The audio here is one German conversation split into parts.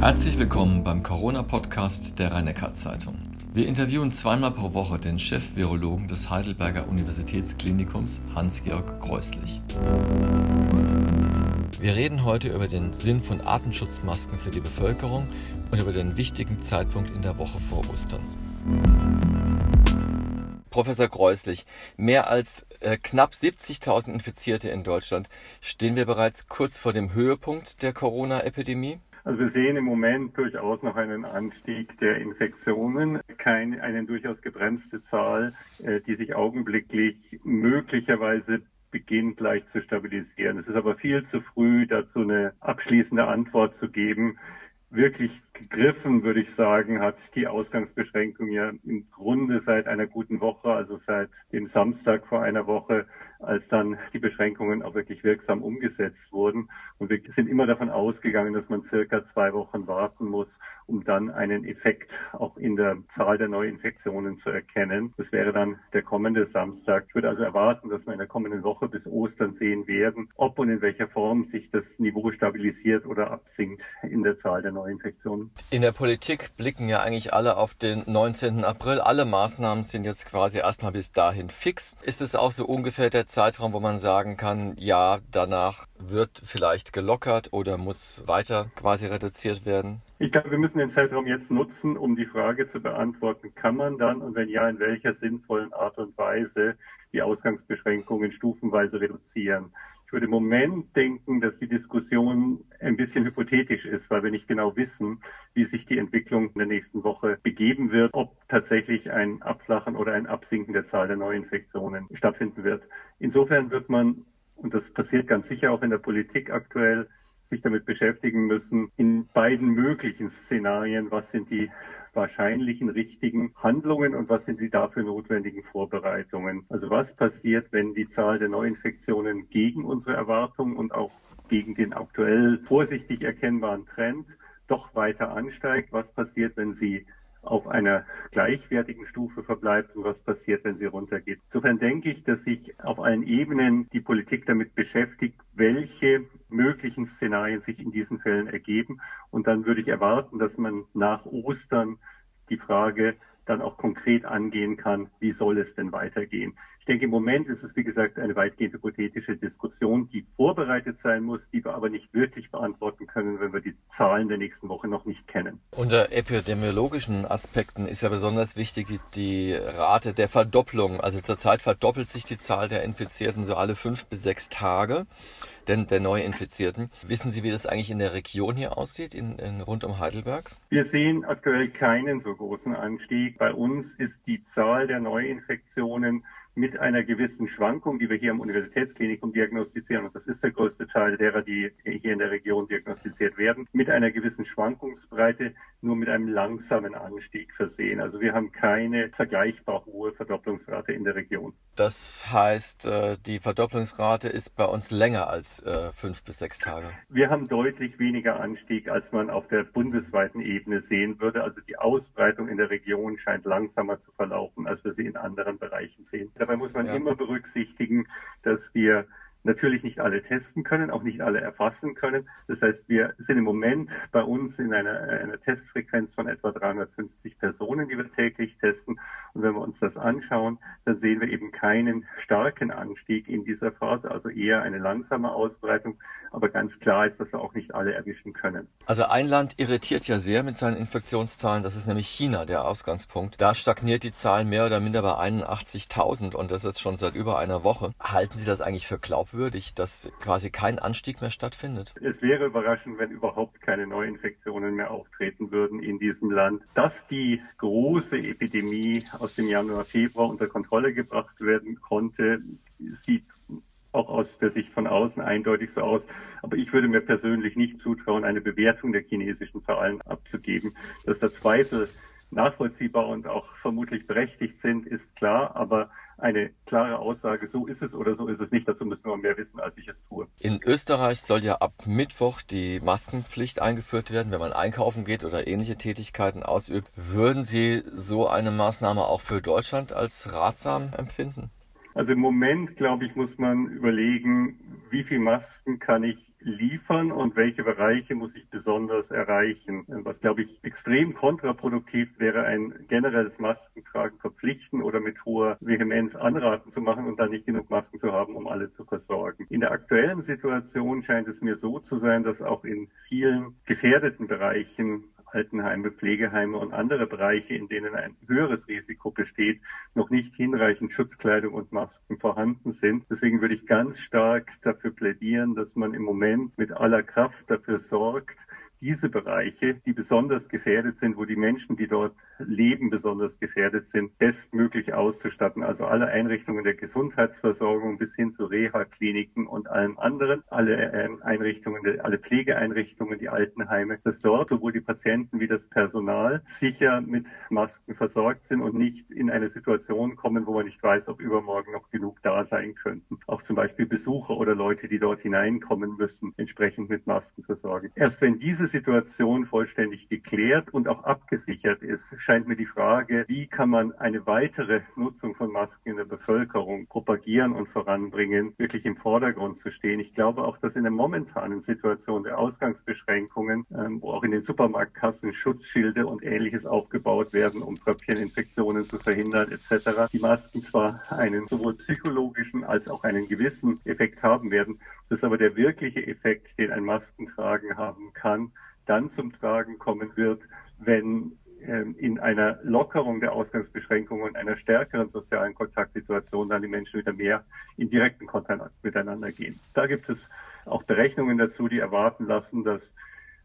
Herzlich willkommen beim Corona-Podcast der rhein zeitung Wir interviewen zweimal pro Woche den Chef-Virologen des Heidelberger Universitätsklinikums Hans-Georg Kreuslich. Wir reden heute über den Sinn von Atemschutzmasken für die Bevölkerung und über den wichtigen Zeitpunkt in der Woche vor Ostern. Professor Kreuslich, mehr als äh, knapp 70.000 Infizierte in Deutschland. Stehen wir bereits kurz vor dem Höhepunkt der Corona-Epidemie? Also wir sehen im Moment durchaus noch einen Anstieg der Infektionen, keine, eine durchaus gebremste Zahl, äh, die sich augenblicklich möglicherweise beginnt leicht zu stabilisieren. Es ist aber viel zu früh, dazu eine abschließende Antwort zu geben wirklich gegriffen, würde ich sagen, hat die Ausgangsbeschränkung ja im Grunde seit einer guten Woche, also seit dem Samstag vor einer Woche, als dann die Beschränkungen auch wirklich wirksam umgesetzt wurden. Und wir sind immer davon ausgegangen, dass man circa zwei Wochen warten muss, um dann einen Effekt auch in der Zahl der Neuinfektionen zu erkennen. Das wäre dann der kommende Samstag. Ich würde also erwarten, dass wir in der kommenden Woche bis Ostern sehen werden, ob und in welcher Form sich das Niveau stabilisiert oder absinkt in der Zahl der Neuinfektionen. In der Politik blicken ja eigentlich alle auf den 19. April. Alle Maßnahmen sind jetzt quasi erstmal bis dahin fix. Ist es auch so ungefähr der Zeitraum, wo man sagen kann, ja, danach wird vielleicht gelockert oder muss weiter quasi reduziert werden? Ich glaube, wir müssen den Zeitraum jetzt nutzen, um die Frage zu beantworten, kann man dann und wenn ja, in welcher sinnvollen Art und Weise die Ausgangsbeschränkungen stufenweise reduzieren. Ich würde im Moment denken, dass die Diskussion ein bisschen hypothetisch ist, weil wir nicht genau wissen, wie sich die Entwicklung in der nächsten Woche begeben wird, ob tatsächlich ein Abflachen oder ein Absinken der Zahl der Neuinfektionen stattfinden wird. Insofern wird man, und das passiert ganz sicher auch in der Politik aktuell, sich damit beschäftigen müssen, in beiden möglichen Szenarien, was sind die wahrscheinlichen richtigen Handlungen und was sind die dafür notwendigen Vorbereitungen. Also was passiert, wenn die Zahl der Neuinfektionen gegen unsere Erwartungen und auch gegen den aktuell vorsichtig erkennbaren Trend doch weiter ansteigt? Was passiert, wenn sie auf einer gleichwertigen Stufe verbleibt und was passiert, wenn sie runtergeht. Insofern denke ich, dass sich auf allen Ebenen die Politik damit beschäftigt, welche möglichen Szenarien sich in diesen Fällen ergeben. Und dann würde ich erwarten, dass man nach Ostern die Frage dann auch konkret angehen kann, wie soll es denn weitergehen. Ich denke, im Moment ist es, wie gesagt, eine weitgehend hypothetische Diskussion, die vorbereitet sein muss, die wir aber nicht wirklich beantworten können, wenn wir die Zahlen der nächsten Woche noch nicht kennen. Unter epidemiologischen Aspekten ist ja besonders wichtig die, die Rate der Verdopplung. Also zurzeit verdoppelt sich die Zahl der Infizierten so alle fünf bis sechs Tage denn der Neuinfizierten. Wissen Sie, wie das eigentlich in der Region hier aussieht, in, in, rund um Heidelberg? Wir sehen aktuell keinen so großen Anstieg. Bei uns ist die Zahl der Neuinfektionen mit einer gewissen Schwankung, die wir hier am Universitätsklinikum diagnostizieren, und das ist der größte Teil derer, die hier in der Region diagnostiziert werden, mit einer gewissen Schwankungsbreite nur mit einem langsamen Anstieg versehen. Also wir haben keine vergleichbar hohe Verdopplungsrate in der Region. Das heißt, äh, die Verdopplungsrate ist bei uns länger als äh, fünf bis sechs Tage. Wir haben deutlich weniger Anstieg, als man auf der bundesweiten Ebene sehen würde. Also die Ausbreitung in der Region scheint langsamer zu verlaufen, als wir sie in anderen Bereichen sehen. Dabei muss man ja. immer berücksichtigen, dass wir natürlich nicht alle testen können, auch nicht alle erfassen können. Das heißt, wir sind im Moment bei uns in einer, einer Testfrequenz von etwa 350 Personen, die wir täglich testen. Und wenn wir uns das anschauen, dann sehen wir eben keinen starken Anstieg in dieser Phase, also eher eine langsame Ausbreitung. Aber ganz klar ist, dass wir auch nicht alle erwischen können. Also ein Land irritiert ja sehr mit seinen Infektionszahlen, das ist nämlich China, der Ausgangspunkt. Da stagniert die Zahl mehr oder minder bei 81.000 und das ist schon seit über einer Woche. Halten Sie das eigentlich für glaubwürdig? Glaubwürdig, dass quasi kein Anstieg mehr stattfindet? Es wäre überraschend, wenn überhaupt keine Neuinfektionen mehr auftreten würden in diesem Land. Dass die große Epidemie aus dem Januar, Februar unter Kontrolle gebracht werden konnte, sieht auch aus der Sicht von außen eindeutig so aus. Aber ich würde mir persönlich nicht zutrauen, eine Bewertung der chinesischen Zahlen abzugeben. Dass der Zweifel nachvollziehbar und auch vermutlich berechtigt sind, ist klar. Aber eine klare Aussage, so ist es oder so ist es nicht, dazu müssen wir mehr wissen, als ich es tue. In Österreich soll ja ab Mittwoch die Maskenpflicht eingeführt werden, wenn man einkaufen geht oder ähnliche Tätigkeiten ausübt. Würden Sie so eine Maßnahme auch für Deutschland als ratsam empfinden? Also im Moment, glaube ich, muss man überlegen, wie viel Masken kann ich liefern und welche Bereiche muss ich besonders erreichen. Was, glaube ich, extrem kontraproduktiv wäre, ein generelles Maskentragen verpflichten oder mit hoher Vehemenz anraten zu machen und dann nicht genug Masken zu haben, um alle zu versorgen. In der aktuellen Situation scheint es mir so zu sein, dass auch in vielen gefährdeten Bereichen Altenheime, Pflegeheime und andere Bereiche, in denen ein höheres Risiko besteht, noch nicht hinreichend Schutzkleidung und Masken vorhanden sind. Deswegen würde ich ganz stark dafür plädieren, dass man im Moment mit aller Kraft dafür sorgt, diese Bereiche, die besonders gefährdet sind, wo die Menschen, die dort leben, besonders gefährdet sind, bestmöglich auszustatten. Also alle Einrichtungen der Gesundheitsversorgung bis hin zu Reha-Kliniken und allem anderen, alle ähm, Einrichtungen, alle Pflegeeinrichtungen, die Altenheime, dass dort sowohl die Patienten wie das Personal sicher mit Masken versorgt sind und nicht in eine Situation kommen, wo man nicht weiß, ob übermorgen noch genug da sein könnten. Auch zum Beispiel Besucher oder Leute, die dort hineinkommen müssen, entsprechend mit Masken versorgen. Erst wenn diese diese Situation vollständig geklärt und auch abgesichert ist, scheint mir die Frage, wie kann man eine weitere Nutzung von Masken in der Bevölkerung propagieren und voranbringen, wirklich im Vordergrund zu stehen. Ich glaube auch, dass in der momentanen Situation der Ausgangsbeschränkungen, ähm, wo auch in den Supermarktkassen Schutzschilde und ähnliches aufgebaut werden, um Tröpfcheninfektionen zu verhindern etc., die Masken zwar einen sowohl psychologischen als auch einen gewissen Effekt haben werden, das ist aber der wirkliche Effekt, den ein Maskentragen haben kann, dann zum Tragen kommen wird, wenn ähm, in einer Lockerung der Ausgangsbeschränkungen und einer stärkeren sozialen Kontaktsituation dann die Menschen wieder mehr in direkten Kontakt miteinander gehen. Da gibt es auch Berechnungen dazu, die erwarten lassen, dass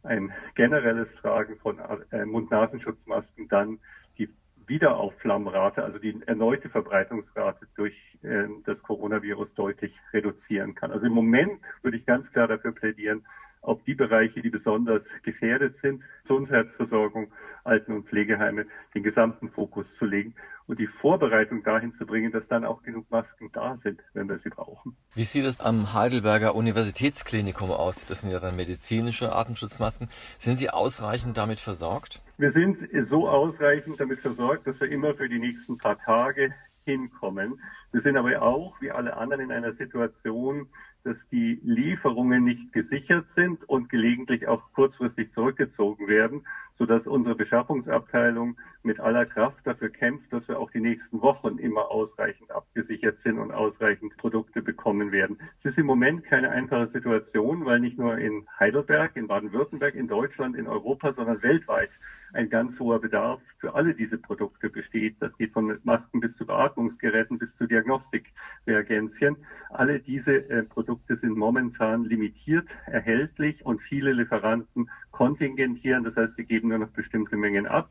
ein generelles Tragen von äh, Mund-Nasenschutzmasken dann die Wiederaufflammrate, also die erneute Verbreitungsrate durch äh, das Coronavirus deutlich reduzieren kann. Also im Moment würde ich ganz klar dafür plädieren, auf die Bereiche, die besonders gefährdet sind, Gesundheitsversorgung, Alten- und Pflegeheime, den gesamten Fokus zu legen und die Vorbereitung dahin zu bringen, dass dann auch genug Masken da sind, wenn wir sie brauchen. Wie sieht es am Heidelberger Universitätsklinikum aus? Das sind ja dann medizinische Atemschutzmasken. Sind Sie ausreichend damit versorgt? Wir sind so ausreichend damit versorgt, dass wir immer für die nächsten paar Tage hinkommen. Wir sind aber auch, wie alle anderen, in einer Situation, dass die Lieferungen nicht gesichert sind und gelegentlich auch kurzfristig zurückgezogen werden, sodass unsere Beschaffungsabteilung mit aller Kraft dafür kämpft, dass wir auch die nächsten Wochen immer ausreichend abgesichert sind und ausreichend Produkte bekommen werden. Es ist im Moment keine einfache Situation, weil nicht nur in Heidelberg, in Baden-Württemberg, in Deutschland, in Europa, sondern weltweit ein ganz hoher Bedarf für alle diese Produkte besteht. Das geht von Masken bis zu Beatmungsgeräten bis zu Diagnostikreagenzien. Alle diese äh, Produkte sind momentan limitiert erhältlich und viele Lieferanten kontingentieren. Das heißt, sie geben nur noch bestimmte Mengen ab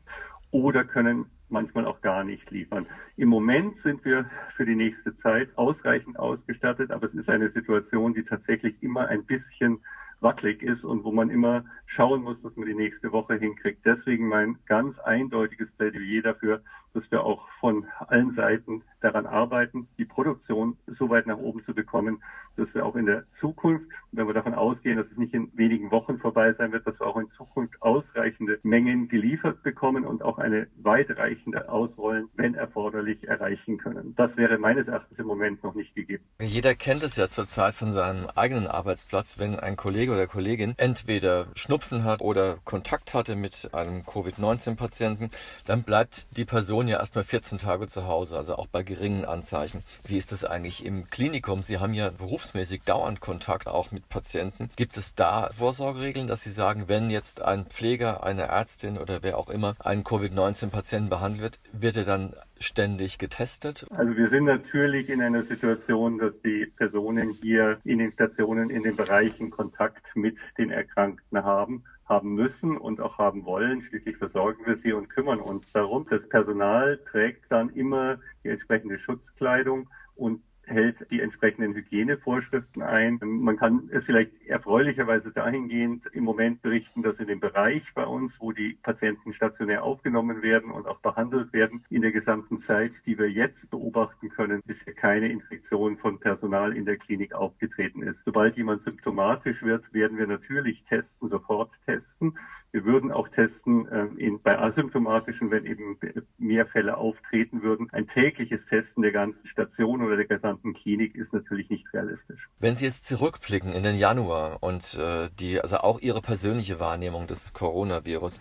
oder können manchmal auch gar nicht liefern. Im Moment sind wir für die nächste Zeit ausreichend ausgestattet, aber es ist eine Situation, die tatsächlich immer ein bisschen wackelig ist und wo man immer schauen muss, dass man die nächste Woche hinkriegt. Deswegen mein ganz eindeutiges Plädoyer dafür, dass wir auch von allen Seiten daran arbeiten, die Produktion so weit nach oben zu bekommen, dass wir auch in der Zukunft, wenn wir davon ausgehen, dass es nicht in wenigen Wochen vorbei sein wird, dass wir auch in Zukunft ausreichende Mengen geliefert bekommen und auch eine weitreichende Ausrollen, wenn erforderlich, erreichen können. Das wäre meines Erachtens im Moment noch nicht gegeben. Jeder kennt es ja zurzeit von seinem eigenen Arbeitsplatz, wenn ein Kollege Kollege oder Kollegin entweder Schnupfen hat oder Kontakt hatte mit einem Covid-19-Patienten, dann bleibt die Person ja erstmal 14 Tage zu Hause, also auch bei geringen Anzeichen. Wie ist das eigentlich im Klinikum? Sie haben ja berufsmäßig dauernd Kontakt auch mit Patienten. Gibt es da Vorsorgeregeln, dass Sie sagen, wenn jetzt ein Pfleger, eine Ärztin oder wer auch immer einen Covid-19-Patienten behandelt wird, wird er dann ständig getestet? Also wir sind natürlich in einer Situation, dass die Personen hier in den Stationen in den Bereichen Kontakt mit den Erkrankten haben haben müssen und auch haben wollen. Schließlich versorgen wir sie und kümmern uns darum. Das Personal trägt dann immer die entsprechende Schutzkleidung und hält die entsprechenden Hygienevorschriften ein. Man kann es vielleicht erfreulicherweise dahingehend im Moment berichten, dass in dem Bereich bei uns, wo die Patienten stationär aufgenommen werden und auch behandelt werden, in der gesamten Zeit, die wir jetzt beobachten können, bisher keine Infektion von Personal in der Klinik aufgetreten ist. Sobald jemand symptomatisch wird, werden wir natürlich testen, sofort testen. Wir würden auch testen äh, in, bei asymptomatischen, wenn eben mehr Fälle auftreten würden. Ein tägliches Testen der ganzen Station oder der gesamten Klinik ist natürlich nicht realistisch. Wenn Sie jetzt zurückblicken in den Januar und äh, die, also auch Ihre persönliche Wahrnehmung des Coronavirus,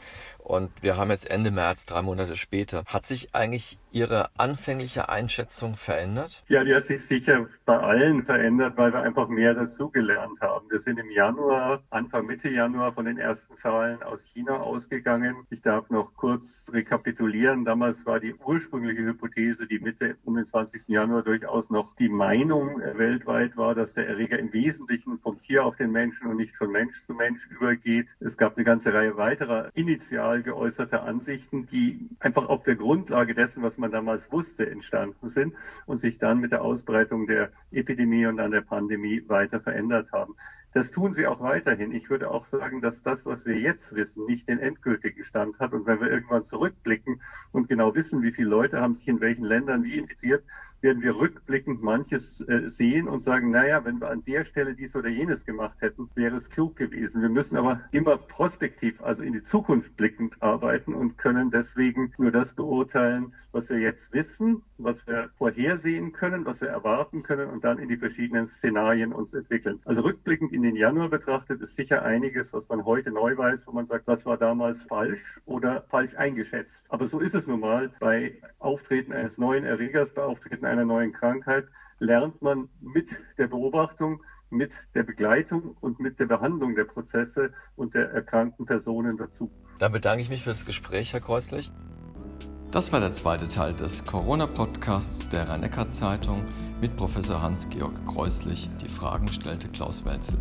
und wir haben jetzt Ende März, drei Monate später. Hat sich eigentlich Ihre anfängliche Einschätzung verändert? Ja, die hat sich sicher bei allen verändert, weil wir einfach mehr dazugelernt haben. Wir sind im Januar, Anfang Mitte Januar von den ersten Zahlen aus China ausgegangen. Ich darf noch kurz rekapitulieren. Damals war die ursprüngliche Hypothese, die Mitte um den 20. Januar durchaus noch die Meinung weltweit war, dass der Erreger im Wesentlichen vom Tier auf den Menschen und nicht von Mensch zu Mensch übergeht. Es gab eine ganze Reihe weiterer initial geäußerter Ansichten, die einfach auf der Grundlage dessen, was man damals wusste, entstanden sind und sich dann mit der Ausbreitung der Epidemie und dann der Pandemie weiter verändert haben. Das tun sie auch weiterhin. Ich würde auch sagen, dass das, was wir jetzt wissen, nicht den endgültigen Stand hat. Und wenn wir irgendwann zurückblicken und genau wissen, wie viele Leute haben sich in welchen Ländern wie infiziert, werden wir rückblickend manches äh, sehen und sagen, naja, wenn wir an der Stelle dies oder jenes gemacht hätten, wäre es klug gewesen. Wir müssen aber immer prospektiv, also in die Zukunft blickend arbeiten und können deswegen nur das beurteilen, was wir jetzt wissen, was wir vorhersehen können, was wir erwarten können und dann in die verschiedenen Szenarien uns entwickeln. Also rückblickend den Januar betrachtet ist sicher einiges, was man heute neu weiß, wo man sagt, das war damals falsch oder falsch eingeschätzt. Aber so ist es nun mal. Bei Auftreten eines neuen Erregers, bei Auftreten einer neuen Krankheit lernt man mit der Beobachtung, mit der Begleitung und mit der Behandlung der Prozesse und der erkrankten Personen dazu. Dann bedanke ich mich für das Gespräch, Herr Kreuslich. Das war der zweite Teil des Corona-Podcasts der rhein zeitung mit Professor Hans-Georg Kreuslich. Die Fragen stellte Klaus Welzel.